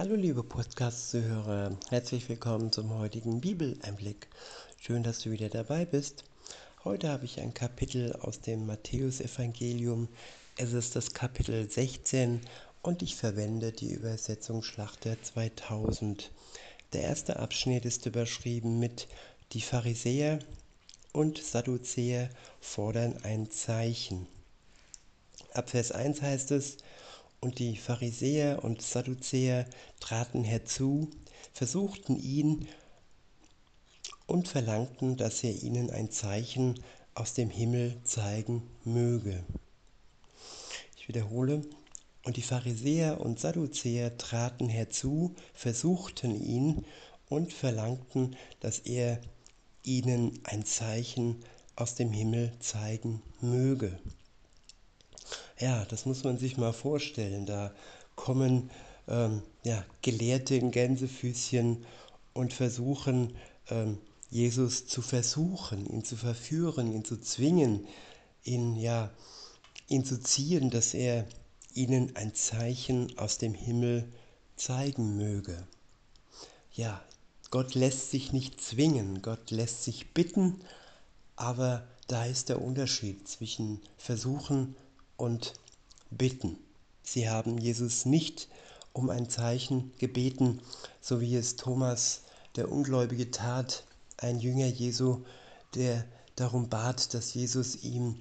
Hallo liebe Podcast-Zuhörer, herzlich willkommen zum heutigen Bibeleinblick. Schön, dass du wieder dabei bist. Heute habe ich ein Kapitel aus dem Matthäusevangelium. Es ist das Kapitel 16 und ich verwende die Übersetzung Schlachter 2000. Der erste Abschnitt ist überschrieben mit Die Pharisäer und Sadduzäer fordern ein Zeichen. Ab Vers 1 heißt es, und die Pharisäer und Sadduzäer traten herzu, versuchten ihn und verlangten, dass er ihnen ein Zeichen aus dem Himmel zeigen möge. Ich wiederhole, und die Pharisäer und Sadduzäer traten herzu, versuchten ihn und verlangten, dass er ihnen ein Zeichen aus dem Himmel zeigen möge. Ja, das muss man sich mal vorstellen. Da kommen ähm, ja, Gelehrte in Gänsefüßchen und versuchen, ähm, Jesus zu versuchen, ihn zu verführen, ihn zu zwingen, ihn, ja, ihn zu ziehen, dass er ihnen ein Zeichen aus dem Himmel zeigen möge. Ja, Gott lässt sich nicht zwingen, Gott lässt sich bitten, aber da ist der Unterschied zwischen Versuchen und bitten. Sie haben Jesus nicht um ein Zeichen gebeten, so wie es Thomas, der Ungläubige, tat, ein Jünger Jesu, der darum bat, dass Jesus ihm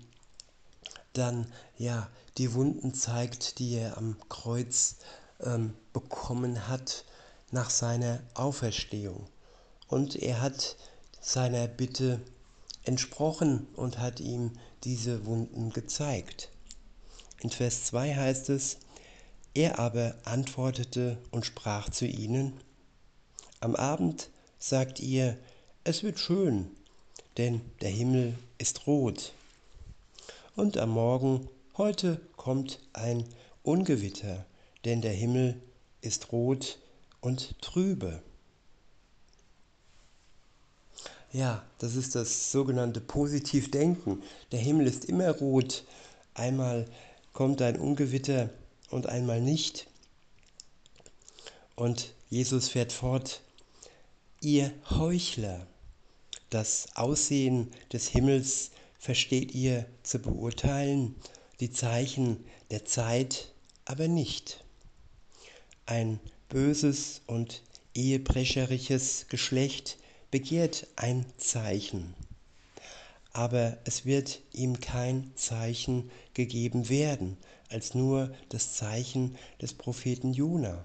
dann ja die Wunden zeigt, die er am Kreuz ähm, bekommen hat nach seiner Auferstehung. Und er hat seiner Bitte entsprochen und hat ihm diese Wunden gezeigt. In Vers 2 heißt es, er aber antwortete und sprach zu ihnen, am Abend sagt ihr, es wird schön, denn der Himmel ist rot. Und am Morgen, heute kommt ein Ungewitter, denn der Himmel ist rot und trübe. Ja, das ist das sogenannte Positivdenken. Der Himmel ist immer rot. Einmal kommt ein Ungewitter und einmal nicht. Und Jesus fährt fort, ihr Heuchler, das Aussehen des Himmels versteht ihr zu beurteilen, die Zeichen der Zeit aber nicht. Ein böses und ehebrecherisches Geschlecht begehrt ein Zeichen aber es wird ihm kein Zeichen gegeben werden, als nur das Zeichen des Propheten Jona.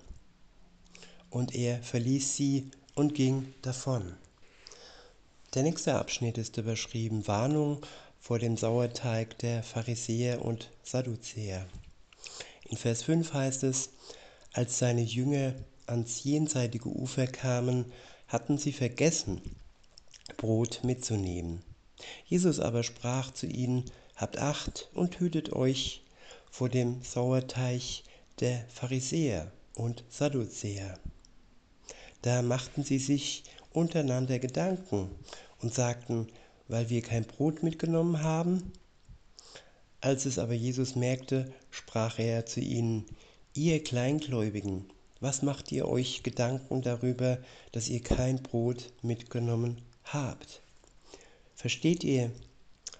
Und er verließ sie und ging davon. Der nächste Abschnitt ist überschrieben Warnung vor dem Sauerteig der Pharisäer und Sadduzäer. In Vers 5 heißt es, als seine Jünger ans jenseitige Ufer kamen, hatten sie vergessen, Brot mitzunehmen. Jesus aber sprach zu ihnen, Habt Acht und hütet euch vor dem Sauerteig der Pharisäer und Sadduzäer. Da machten sie sich untereinander Gedanken und sagten, weil wir kein Brot mitgenommen haben? Als es aber Jesus merkte, sprach er zu ihnen, ihr Kleingläubigen, was macht ihr euch Gedanken darüber, dass ihr kein Brot mitgenommen habt? Versteht ihr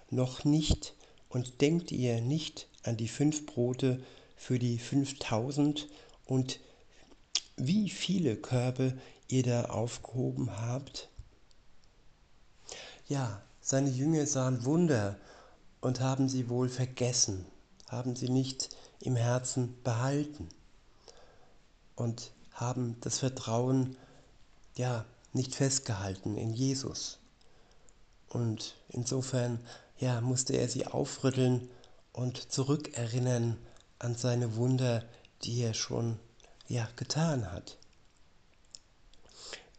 noch nicht und denkt ihr nicht an die fünf Brote für die fünftausend und wie viele Körbe ihr da aufgehoben habt? Ja, seine Jünger sahen Wunder und haben sie wohl vergessen, haben sie nicht im Herzen behalten und haben das Vertrauen ja nicht festgehalten in Jesus. Und insofern ja, musste er sie aufrütteln und zurückerinnern an seine Wunder, die er schon ja, getan hat.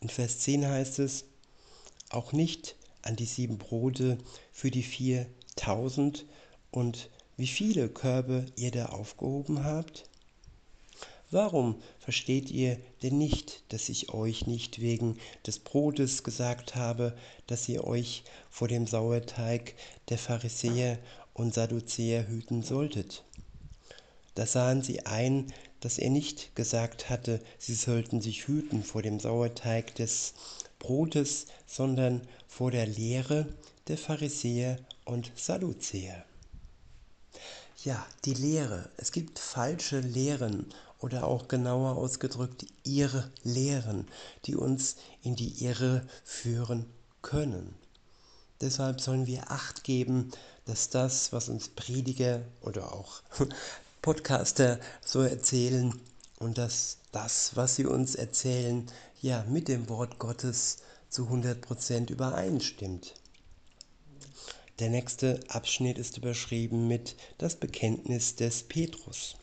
In Vers 10 heißt es, auch nicht an die sieben Brote für die viertausend und wie viele Körbe ihr da aufgehoben habt? Warum versteht ihr denn nicht, dass ich euch nicht wegen des Brotes gesagt habe, dass ihr euch vor dem Sauerteig der Pharisäer und Sadduzäer hüten solltet? Da sahen sie ein, dass er nicht gesagt hatte, sie sollten sich hüten vor dem Sauerteig des Brotes, sondern vor der Lehre der Pharisäer und Sadduzäer. Ja, die Lehre. Es gibt falsche Lehren oder auch genauer ausgedrückt ihre Lehren, die uns in die Irre führen können. Deshalb sollen wir Acht geben, dass das, was uns Prediger oder auch Podcaster so erzählen und dass das, was sie uns erzählen, ja mit dem Wort Gottes zu 100% übereinstimmt. Der nächste Abschnitt ist überschrieben mit das Bekenntnis des Petrus.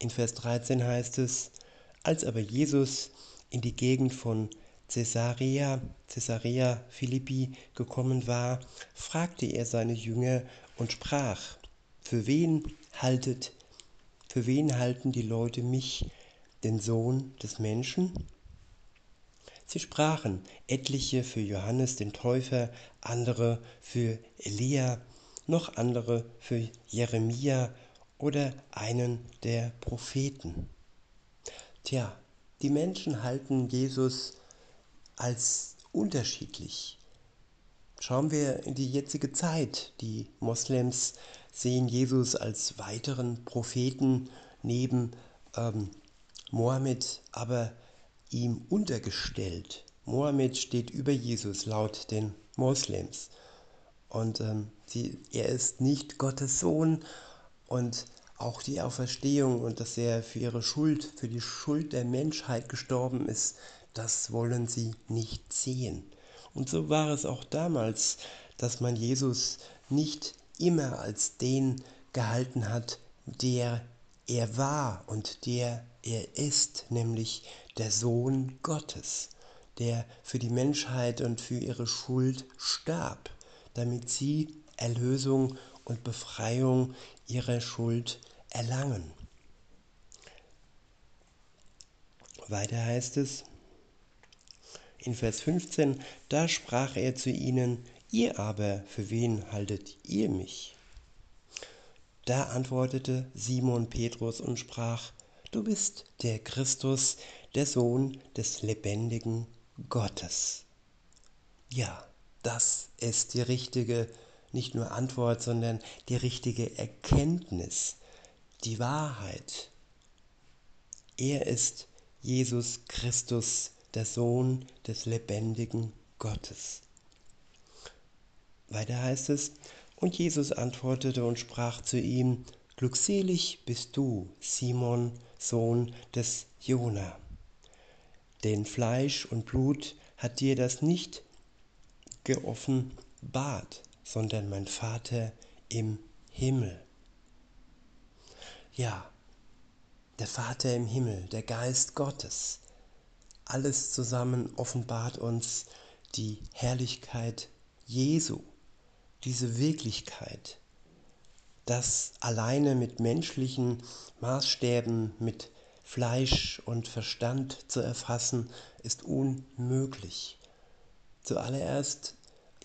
In Vers 13 heißt es, als aber Jesus in die Gegend von Caesarea, Caesarea Philippi gekommen war, fragte er seine Jünger und sprach, für wen haltet, für wen halten die Leute mich, den Sohn des Menschen? Sie sprachen, etliche für Johannes den Täufer, andere für Elia, noch andere für Jeremia oder einen der Propheten. Tja, die Menschen halten Jesus als unterschiedlich. Schauen wir in die jetzige Zeit. Die Moslems sehen Jesus als weiteren Propheten neben ähm, Mohammed, aber ihm untergestellt. Mohammed steht über Jesus laut den Moslems. Und ähm, sie, er ist nicht Gottes Sohn und auch die Auferstehung und dass er für ihre Schuld, für die Schuld der Menschheit gestorben ist, das wollen sie nicht sehen. Und so war es auch damals, dass man Jesus nicht immer als den gehalten hat, der er war und der er ist, nämlich der Sohn Gottes, der für die Menschheit und für ihre Schuld starb, damit sie Erlösung und Befreiung ihrer Schuld erlangen. Weiter heißt es in Vers 15, da sprach er zu ihnen, ihr aber, für wen haltet ihr mich? Da antwortete Simon Petrus und sprach, du bist der Christus, der Sohn des lebendigen Gottes. Ja, das ist die richtige, nicht nur Antwort, sondern die richtige Erkenntnis, die Wahrheit. Er ist Jesus Christus, der Sohn des lebendigen Gottes. Weiter heißt es, und Jesus antwortete und sprach zu ihm, Glückselig bist du, Simon, Sohn des Jona. Denn Fleisch und Blut hat dir das nicht geoffenbart, sondern mein Vater im Himmel. Ja, der Vater im Himmel, der Geist Gottes, alles zusammen offenbart uns die Herrlichkeit Jesu, diese Wirklichkeit, das alleine mit menschlichen Maßstäben, mit Fleisch und Verstand zu erfassen, ist unmöglich. Zuallererst,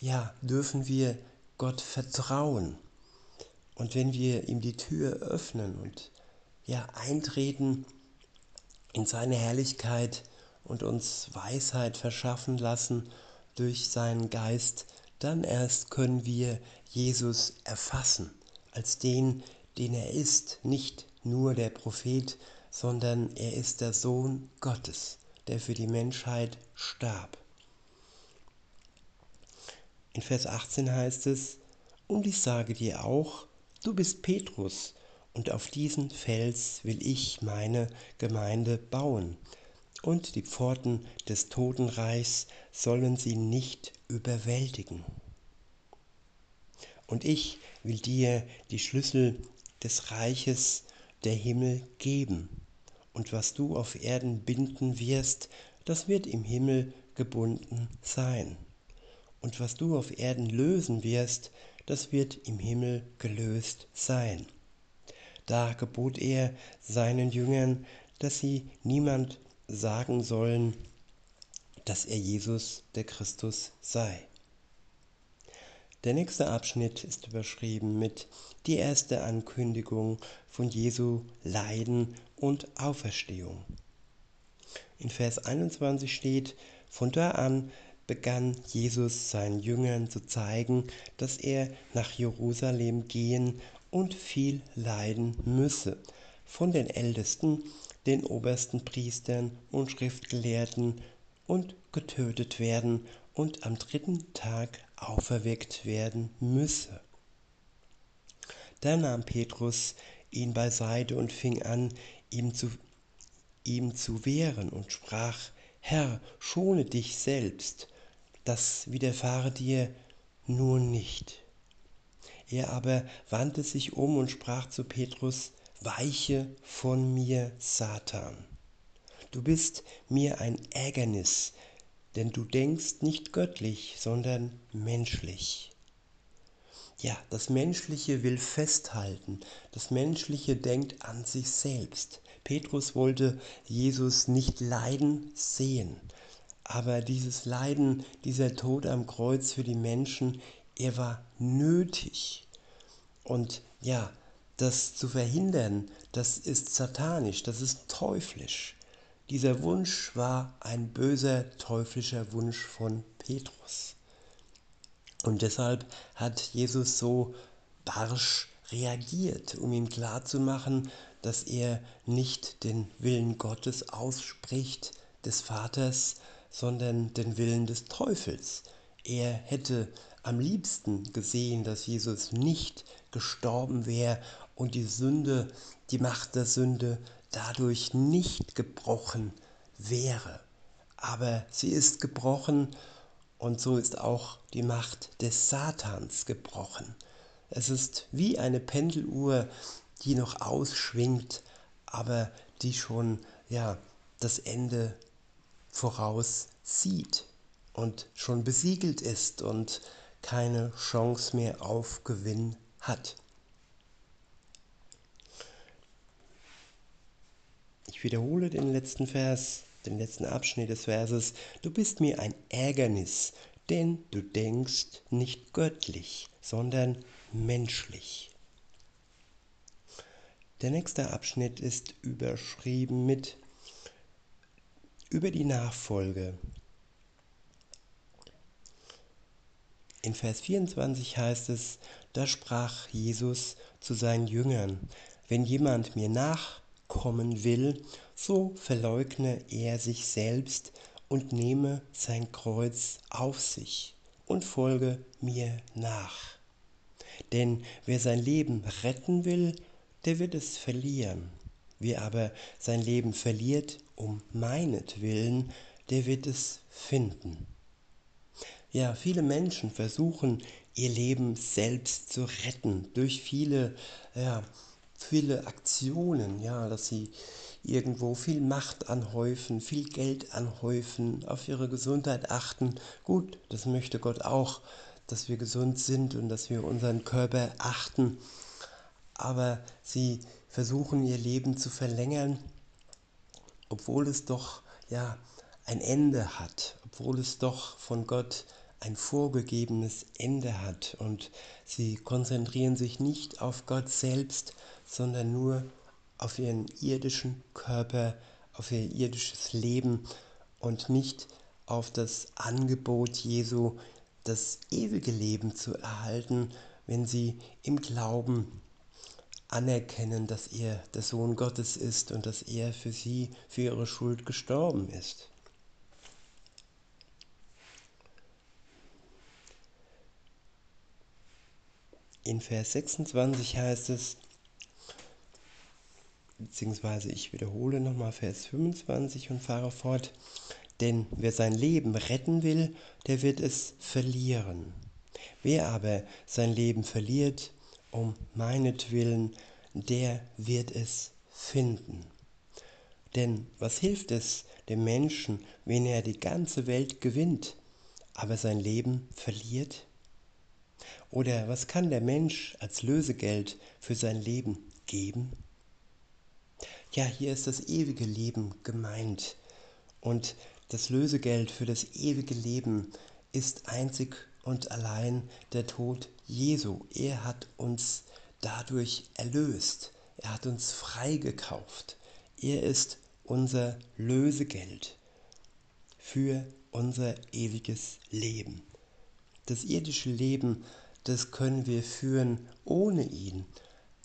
ja, dürfen wir Gott vertrauen. Und wenn wir ihm die Tür öffnen und ja, eintreten in seine Herrlichkeit und uns Weisheit verschaffen lassen durch seinen Geist, dann erst können wir Jesus erfassen als den, den er ist, nicht nur der Prophet, sondern er ist der Sohn Gottes, der für die Menschheit starb. In Vers 18 heißt es, und ich sage dir auch, du bist Petrus, und auf diesen Fels will ich meine Gemeinde bauen, und die Pforten des Totenreichs sollen sie nicht überwältigen. Und ich will dir die Schlüssel des Reiches der Himmel geben, und was du auf Erden binden wirst, das wird im Himmel gebunden sein. Und was du auf Erden lösen wirst, das wird im Himmel gelöst sein. Da gebot er seinen Jüngern, dass sie niemand sagen sollen, dass er Jesus der Christus sei. Der nächste Abschnitt ist überschrieben mit die erste Ankündigung von Jesu Leiden und Auferstehung. In Vers 21 steht, von da an begann Jesus seinen Jüngern zu zeigen, dass er nach Jerusalem gehen und viel leiden müsse, von den Ältesten, den obersten Priestern und Schriftgelehrten und getötet werden und am dritten Tag auferweckt werden müsse. Da nahm Petrus ihn beiseite und fing an, ihm zu, ihm zu wehren und sprach, Herr, schone dich selbst, das widerfahre dir nur nicht. Er aber wandte sich um und sprach zu Petrus, Weiche von mir, Satan. Du bist mir ein Ärgernis, denn du denkst nicht göttlich, sondern menschlich. Ja, das Menschliche will festhalten, das Menschliche denkt an sich selbst. Petrus wollte Jesus nicht leiden sehen, aber dieses Leiden, dieser Tod am Kreuz für die Menschen, er war nötig. Und ja, das zu verhindern, das ist satanisch, das ist teuflisch. Dieser Wunsch war ein böser teuflischer Wunsch von Petrus. Und deshalb hat Jesus so barsch reagiert, um ihm klarzumachen, dass er nicht den Willen Gottes ausspricht, des Vaters, sondern den Willen des Teufels. Er hätte am liebsten gesehen, dass Jesus nicht gestorben wäre und die Sünde, die Macht der Sünde dadurch nicht gebrochen wäre. Aber sie ist gebrochen und so ist auch die Macht des Satans gebrochen. Es ist wie eine Pendeluhr, die noch ausschwingt, aber die schon ja das Ende voraussieht und schon besiegelt ist und keine Chance mehr auf Gewinn hat. Ich wiederhole den letzten Vers, den letzten Abschnitt des Verses. Du bist mir ein Ärgernis, denn du denkst nicht göttlich, sondern menschlich. Der nächste Abschnitt ist überschrieben mit über die Nachfolge. In Vers 24 heißt es, da sprach Jesus zu seinen Jüngern, wenn jemand mir nach kommen will, so verleugne er sich selbst und nehme sein Kreuz auf sich und folge mir nach. Denn wer sein Leben retten will, der wird es verlieren. Wer aber sein Leben verliert um meinetwillen, der wird es finden. Ja, viele Menschen versuchen ihr Leben selbst zu retten durch viele ja, viele Aktionen, ja, dass sie irgendwo viel Macht anhäufen, viel Geld anhäufen, auf ihre Gesundheit achten. Gut, das möchte Gott auch, dass wir gesund sind und dass wir unseren Körper achten. Aber sie versuchen ihr Leben zu verlängern, obwohl es doch ja ein Ende hat, obwohl es doch von Gott ein vorgegebenes Ende hat. Und sie konzentrieren sich nicht auf Gott selbst, sondern nur auf ihren irdischen Körper, auf ihr irdisches Leben und nicht auf das Angebot Jesu, das ewige Leben zu erhalten, wenn sie im Glauben anerkennen, dass er der Sohn Gottes ist und dass er für sie, für ihre Schuld gestorben ist. In Vers 26 heißt es, beziehungsweise ich wiederhole nochmal Vers 25 und fahre fort, denn wer sein Leben retten will, der wird es verlieren. Wer aber sein Leben verliert, um meinetwillen, der wird es finden. Denn was hilft es dem Menschen, wenn er die ganze Welt gewinnt, aber sein Leben verliert? Oder was kann der Mensch als Lösegeld für sein Leben geben? ja, hier ist das ewige Leben gemeint. Und das Lösegeld für das ewige Leben ist einzig und allein der Tod Jesu. Er hat uns dadurch erlöst. Er hat uns freigekauft. Er ist unser Lösegeld für unser ewiges Leben. Das irdische Leben, das können wir führen ohne ihn.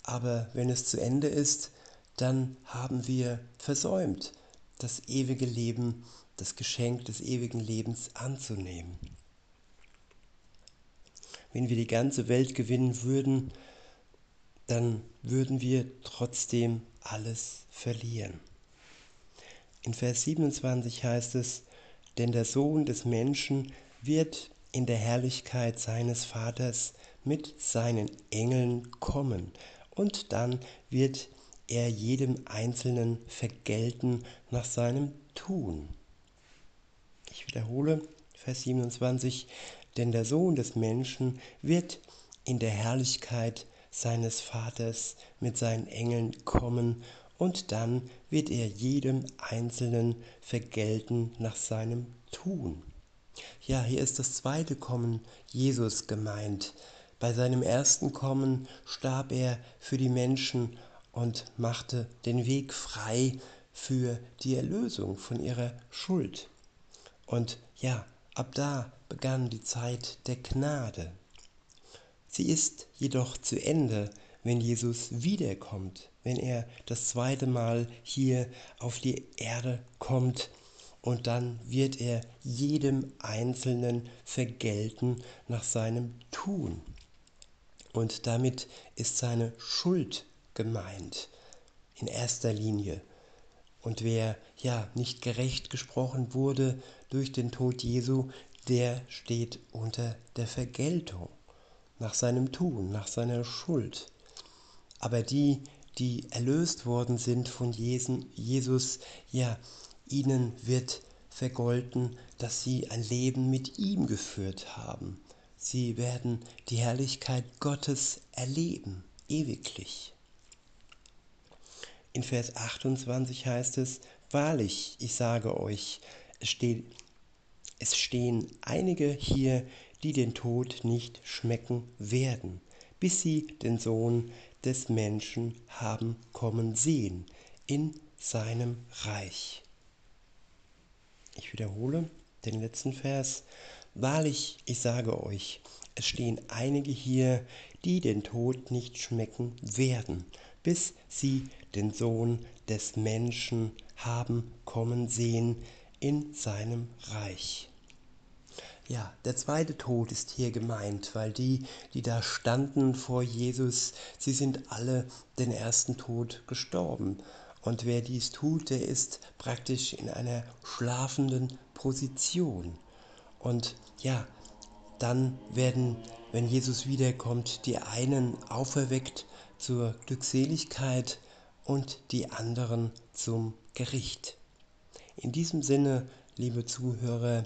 Aber wenn es zu Ende ist, dann haben wir versäumt, das ewige Leben, das Geschenk des ewigen Lebens anzunehmen. Wenn wir die ganze Welt gewinnen würden, dann würden wir trotzdem alles verlieren. In Vers 27 heißt es, denn der Sohn des Menschen wird in der Herrlichkeit seines Vaters mit seinen Engeln kommen, und dann wird er jedem Einzelnen vergelten nach seinem Tun. Ich wiederhole Vers 27, denn der Sohn des Menschen wird in der Herrlichkeit seines Vaters mit seinen Engeln kommen, und dann wird er jedem Einzelnen vergelten nach seinem Tun. Ja, hier ist das zweite Kommen Jesus gemeint. Bei seinem ersten Kommen starb er für die Menschen und machte den Weg frei für die Erlösung von ihrer Schuld. Und ja, ab da begann die Zeit der Gnade. Sie ist jedoch zu Ende, wenn Jesus wiederkommt, wenn er das zweite Mal hier auf die Erde kommt und dann wird er jedem Einzelnen vergelten nach seinem Tun. Und damit ist seine Schuld gemeint in erster Linie. Und wer ja nicht gerecht gesprochen wurde durch den Tod Jesu, der steht unter der Vergeltung nach seinem Tun, nach seiner Schuld. Aber die, die erlöst worden sind von Jesus, ja, ihnen wird vergolten, dass sie ein Leben mit ihm geführt haben. Sie werden die Herrlichkeit Gottes erleben, ewiglich. In Vers 28 heißt es, Wahrlich, ich sage euch, es, steht, es stehen einige hier, die den Tod nicht schmecken werden, bis sie den Sohn des Menschen haben kommen sehen in seinem Reich. Ich wiederhole den letzten Vers. Wahrlich, ich sage euch, es stehen einige hier, die den Tod nicht schmecken werden, bis sie den Sohn des Menschen haben kommen sehen in seinem Reich. Ja, der zweite Tod ist hier gemeint, weil die, die da standen vor Jesus, sie sind alle den ersten Tod gestorben. Und wer dies tut, der ist praktisch in einer schlafenden Position. Und ja, dann werden, wenn Jesus wiederkommt, die einen auferweckt zur Glückseligkeit und die anderen zum Gericht. In diesem Sinne, liebe Zuhörer,